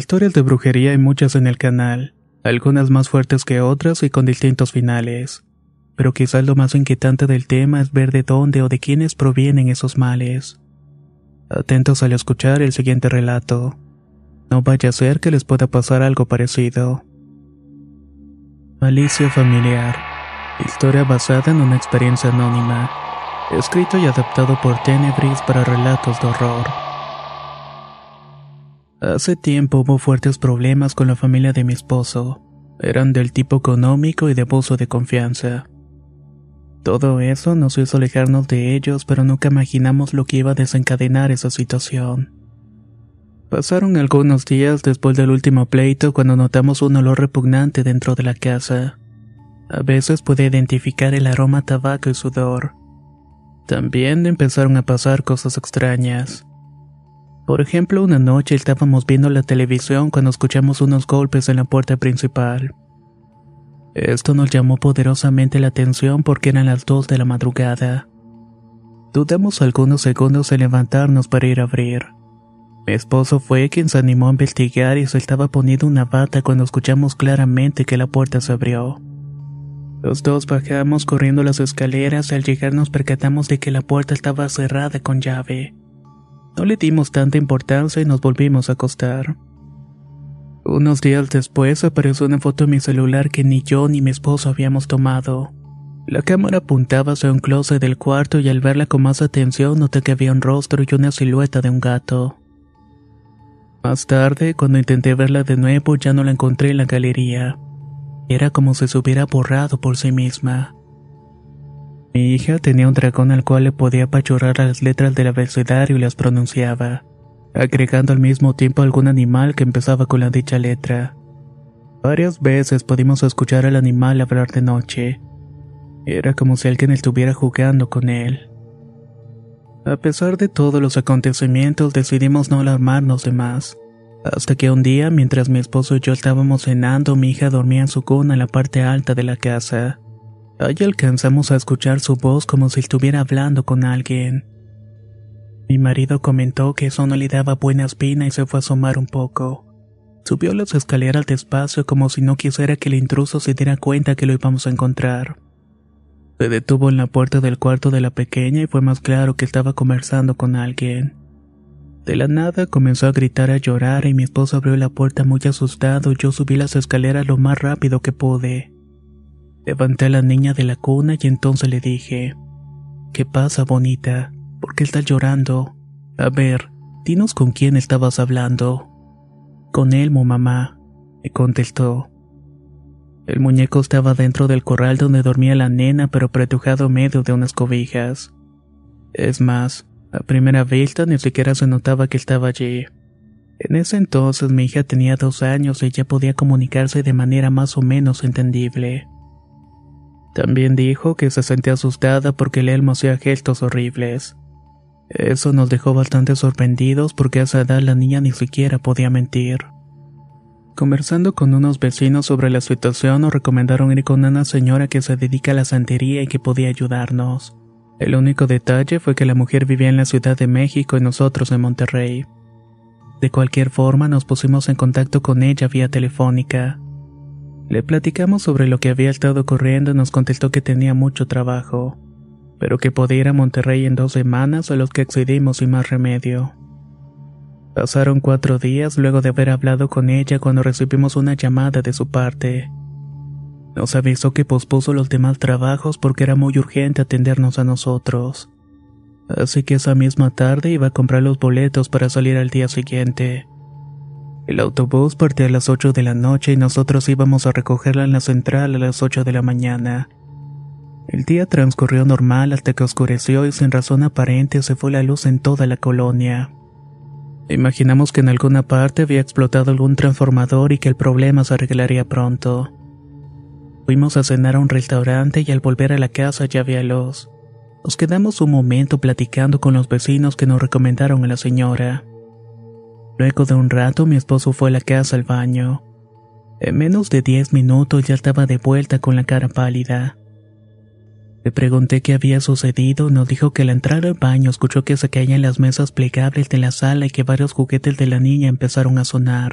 Historias de brujería hay muchas en el canal, algunas más fuertes que otras y con distintos finales. Pero quizás lo más inquietante del tema es ver de dónde o de quiénes provienen esos males. Atentos al escuchar el siguiente relato. No vaya a ser que les pueda pasar algo parecido. Malicia familiar. Historia basada en una experiencia anónima. Escrito y adaptado por Tenebris para relatos de horror. Hace tiempo hubo fuertes problemas con la familia de mi esposo. Eran del tipo económico y de abuso de confianza. Todo eso nos hizo alejarnos de ellos, pero nunca imaginamos lo que iba a desencadenar esa situación. Pasaron algunos días después del último pleito cuando notamos un olor repugnante dentro de la casa. A veces pude identificar el aroma tabaco y sudor. También empezaron a pasar cosas extrañas. Por ejemplo, una noche estábamos viendo la televisión cuando escuchamos unos golpes en la puerta principal. Esto nos llamó poderosamente la atención porque eran las dos de la madrugada. Dudamos algunos segundos en levantarnos para ir a abrir. Mi esposo fue quien se animó a investigar y se estaba poniendo una bata cuando escuchamos claramente que la puerta se abrió. Los dos bajamos corriendo las escaleras y al llegar nos percatamos de que la puerta estaba cerrada con llave. No le dimos tanta importancia y nos volvimos a acostar. Unos días después apareció una foto en mi celular que ni yo ni mi esposo habíamos tomado. La cámara apuntaba hacia un closet del cuarto y al verla con más atención noté que había un rostro y una silueta de un gato. Más tarde, cuando intenté verla de nuevo, ya no la encontré en la galería. Era como si se hubiera borrado por sí misma. Mi hija tenía un dragón al cual le podía apachurrar las letras del abecedario y las pronunciaba, agregando al mismo tiempo algún animal que empezaba con la dicha letra. Varias veces pudimos escuchar al animal hablar de noche. Era como si alguien estuviera jugando con él. A pesar de todos los acontecimientos, decidimos no alarmarnos de más. Hasta que un día, mientras mi esposo y yo estábamos cenando, mi hija dormía en su cuna en la parte alta de la casa. Allí alcanzamos a escuchar su voz como si estuviera hablando con alguien. Mi marido comentó que eso no le daba buena espina y se fue a asomar un poco. Subió las escaleras despacio como si no quisiera que el intruso se diera cuenta que lo íbamos a encontrar. Se detuvo en la puerta del cuarto de la pequeña y fue más claro que estaba conversando con alguien. De la nada comenzó a gritar a llorar y mi esposo abrió la puerta muy asustado y yo subí las escaleras lo más rápido que pude. Levanté a la niña de la cuna y entonces le dije, ¿Qué pasa, bonita? ¿Por qué estás llorando? A ver, dinos con quién estabas hablando. Con Elmo, mamá, me contestó. El muñeco estaba dentro del corral donde dormía la nena, pero pretujado medio de unas cobijas. Es más, a primera vista ni siquiera se notaba que estaba allí. En ese entonces mi hija tenía dos años y ya podía comunicarse de manera más o menos entendible. También dijo que se sentía asustada porque el elmo hacía gestos horribles. Eso nos dejó bastante sorprendidos porque a esa edad la niña ni siquiera podía mentir. Conversando con unos vecinos sobre la situación nos recomendaron ir con una señora que se dedica a la santería y que podía ayudarnos. El único detalle fue que la mujer vivía en la Ciudad de México y nosotros en Monterrey. De cualquier forma nos pusimos en contacto con ella vía telefónica. Le platicamos sobre lo que había estado ocurriendo y nos contestó que tenía mucho trabajo, pero que podía ir a Monterrey en dos semanas a los que accedimos sin más remedio. Pasaron cuatro días luego de haber hablado con ella cuando recibimos una llamada de su parte. Nos avisó que pospuso los demás trabajos porque era muy urgente atendernos a nosotros. Así que esa misma tarde iba a comprar los boletos para salir al día siguiente. El autobús partía a las 8 de la noche y nosotros íbamos a recogerla en la central a las 8 de la mañana. El día transcurrió normal hasta que oscureció y sin razón aparente se fue la luz en toda la colonia. Imaginamos que en alguna parte había explotado algún transformador y que el problema se arreglaría pronto. Fuimos a cenar a un restaurante y al volver a la casa ya había luz. Nos quedamos un momento platicando con los vecinos que nos recomendaron a la señora. Luego de un rato mi esposo fue a la casa al baño. En menos de diez minutos ya estaba de vuelta con la cara pálida. Le pregunté qué había sucedido nos dijo que al entrar al baño escuchó que se caían las mesas plegables de la sala y que varios juguetes de la niña empezaron a sonar.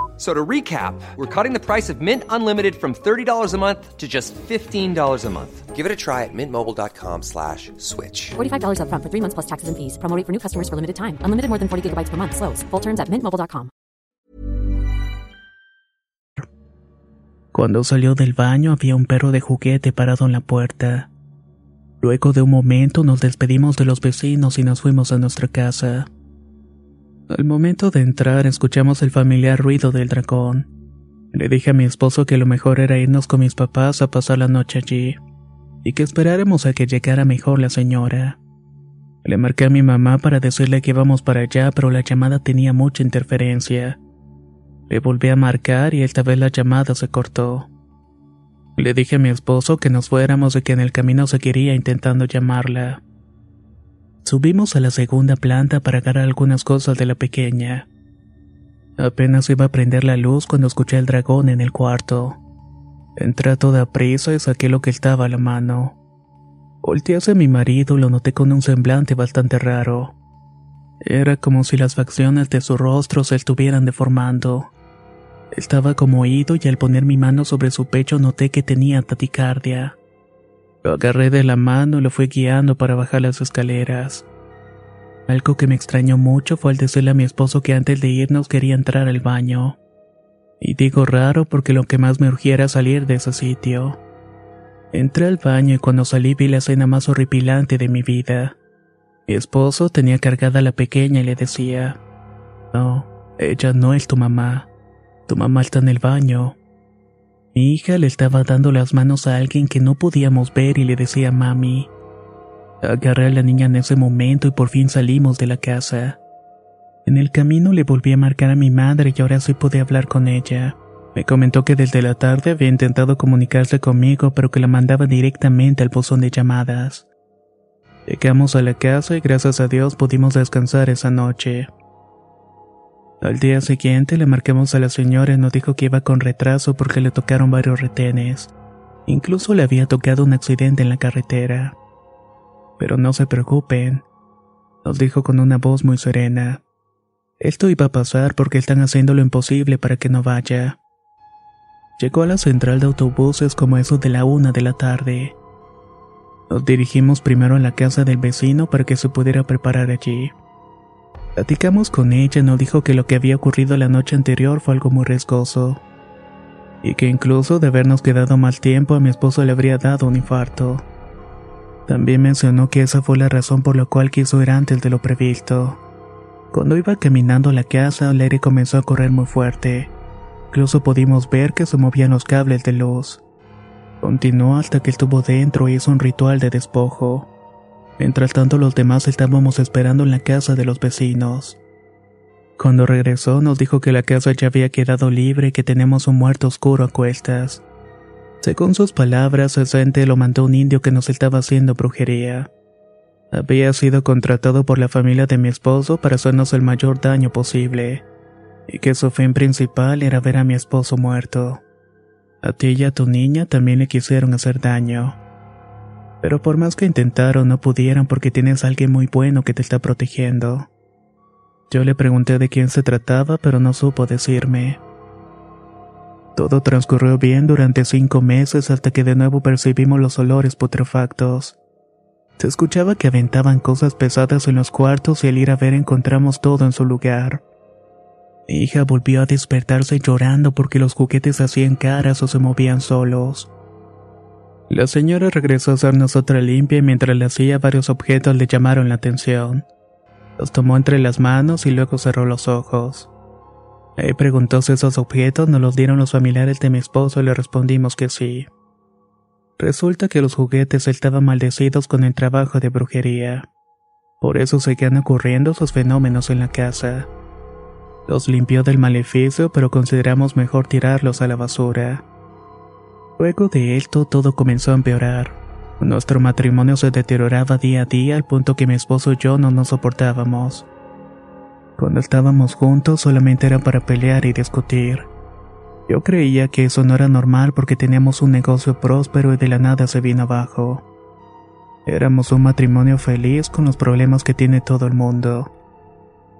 So to recap, we're cutting the price of Mint Unlimited from $30 a month to just $15 a month. Give it a try at mintmobile.com slash switch. $45 upfront for three months plus taxes and fees. Promo rate for new customers for limited time. Unlimited more than 40 gigabytes per month. Slows. Full terms at mintmobile.com. Cuando salió del baño había un perro de juguete parado en la puerta. Luego de un momento nos despedimos de los vecinos y nos fuimos a nuestra casa. Al momento de entrar escuchamos el familiar ruido del dragón. Le dije a mi esposo que lo mejor era irnos con mis papás a pasar la noche allí, y que esperáramos a que llegara mejor la señora. Le marqué a mi mamá para decirle que íbamos para allá, pero la llamada tenía mucha interferencia. Le volví a marcar y esta vez la llamada se cortó. Le dije a mi esposo que nos fuéramos y que en el camino seguiría intentando llamarla. Subimos a la segunda planta para agarrar algunas cosas de la pequeña. Apenas iba a prender la luz cuando escuché el dragón en el cuarto. Entré toda prisa y saqué lo que estaba a la mano. Volteé hacia mi marido y lo noté con un semblante bastante raro. Era como si las facciones de su rostro se estuvieran deformando. Estaba como oído y al poner mi mano sobre su pecho noté que tenía taticardia. Lo agarré de la mano y lo fui guiando para bajar las escaleras. Algo que me extrañó mucho fue al decirle a mi esposo que antes de irnos quería entrar al baño. Y digo raro porque lo que más me urgía era salir de ese sitio. Entré al baño y cuando salí vi la escena más horripilante de mi vida. Mi esposo tenía cargada a la pequeña y le decía, No, ella no es tu mamá. Tu mamá está en el baño. Mi hija le estaba dando las manos a alguien que no podíamos ver y le decía mami. Agarré a la niña en ese momento y por fin salimos de la casa. En el camino le volví a marcar a mi madre y ahora sí pude hablar con ella. Me comentó que desde la tarde había intentado comunicarse conmigo pero que la mandaba directamente al buzón de llamadas. Llegamos a la casa y gracias a Dios pudimos descansar esa noche. Al día siguiente le marcamos a la señora y nos dijo que iba con retraso porque le tocaron varios retenes. Incluso le había tocado un accidente en la carretera. Pero no se preocupen, nos dijo con una voz muy serena. Esto iba a pasar porque están haciendo lo imposible para que no vaya. Llegó a la central de autobuses como eso de la una de la tarde. Nos dirigimos primero a la casa del vecino para que se pudiera preparar allí. Platicamos con ella y nos dijo que lo que había ocurrido la noche anterior fue algo muy riesgoso. Y que incluso de habernos quedado mal tiempo a mi esposo le habría dado un infarto. También mencionó que esa fue la razón por la cual quiso ir antes de lo previsto. Cuando iba caminando a la casa, el aire comenzó a correr muy fuerte. Incluso pudimos ver que se movían los cables de luz. Continuó hasta que estuvo dentro y hizo un ritual de despojo. Mientras tanto los demás estábamos esperando en la casa de los vecinos. Cuando regresó nos dijo que la casa ya había quedado libre y que tenemos un muerto oscuro a cuestas. Según sus palabras, ese ente lo mandó un indio que nos estaba haciendo brujería. Había sido contratado por la familia de mi esposo para hacernos el mayor daño posible, y que su fin principal era ver a mi esposo muerto. A ti y a tu niña también le quisieron hacer daño. Pero por más que intentaron, no pudieron porque tienes a alguien muy bueno que te está protegiendo. Yo le pregunté de quién se trataba, pero no supo decirme. Todo transcurrió bien durante cinco meses hasta que de nuevo percibimos los olores putrefactos. Se escuchaba que aventaban cosas pesadas en los cuartos y al ir a ver encontramos todo en su lugar. Mi hija volvió a despertarse llorando porque los juguetes hacían caras o se movían solos. La señora regresó a hacernos otra limpia mientras le hacía varios objetos le llamaron la atención. Los tomó entre las manos y luego cerró los ojos. Ahí preguntó si esos objetos nos los dieron los familiares de mi esposo y le respondimos que sí. Resulta que los juguetes estaban maldecidos con el trabajo de brujería. Por eso seguían ocurriendo esos fenómenos en la casa. Los limpió del maleficio, pero consideramos mejor tirarlos a la basura. Luego de esto todo comenzó a empeorar. Nuestro matrimonio se deterioraba día a día al punto que mi esposo y yo no nos soportábamos. Cuando estábamos juntos solamente era para pelear y discutir. Yo creía que eso no era normal porque teníamos un negocio próspero y de la nada se vino abajo. Éramos un matrimonio feliz con los problemas que tiene todo el mundo.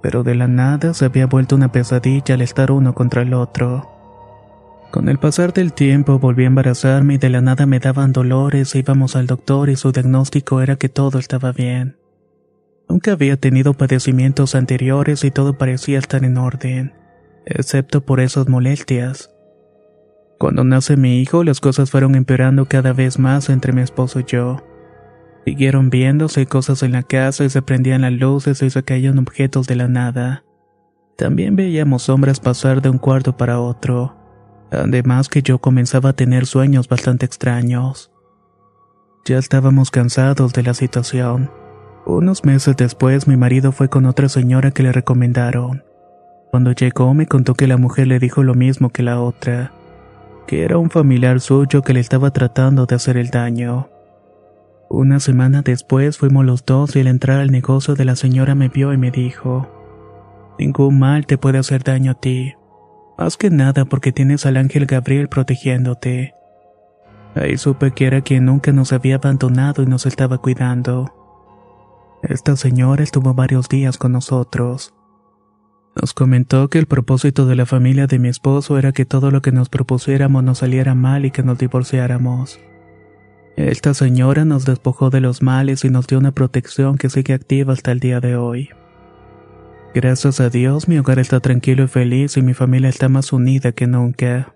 Pero de la nada se había vuelto una pesadilla al estar uno contra el otro. Con el pasar del tiempo volví a embarazarme y de la nada me daban dolores e íbamos al doctor y su diagnóstico era que todo estaba bien. Nunca había tenido padecimientos anteriores y todo parecía estar en orden, excepto por esas molestias. Cuando nace mi hijo, las cosas fueron empeorando cada vez más entre mi esposo y yo. Siguieron viéndose cosas en la casa y se prendían las luces y se caían objetos de la nada. También veíamos sombras pasar de un cuarto para otro. Además que yo comenzaba a tener sueños bastante extraños. Ya estábamos cansados de la situación. Unos meses después mi marido fue con otra señora que le recomendaron. Cuando llegó me contó que la mujer le dijo lo mismo que la otra que era un familiar suyo que le estaba tratando de hacer el daño. Una semana después fuimos los dos y al entrar al negocio de la señora me vio y me dijo, Ningún mal te puede hacer daño a ti, más que nada porque tienes al ángel Gabriel protegiéndote. Ahí supe que era quien nunca nos había abandonado y nos estaba cuidando. Esta señora estuvo varios días con nosotros. Nos comentó que el propósito de la familia de mi esposo era que todo lo que nos propusiéramos nos saliera mal y que nos divorciáramos. Esta señora nos despojó de los males y nos dio una protección que sigue activa hasta el día de hoy. Gracias a Dios mi hogar está tranquilo y feliz y mi familia está más unida que nunca.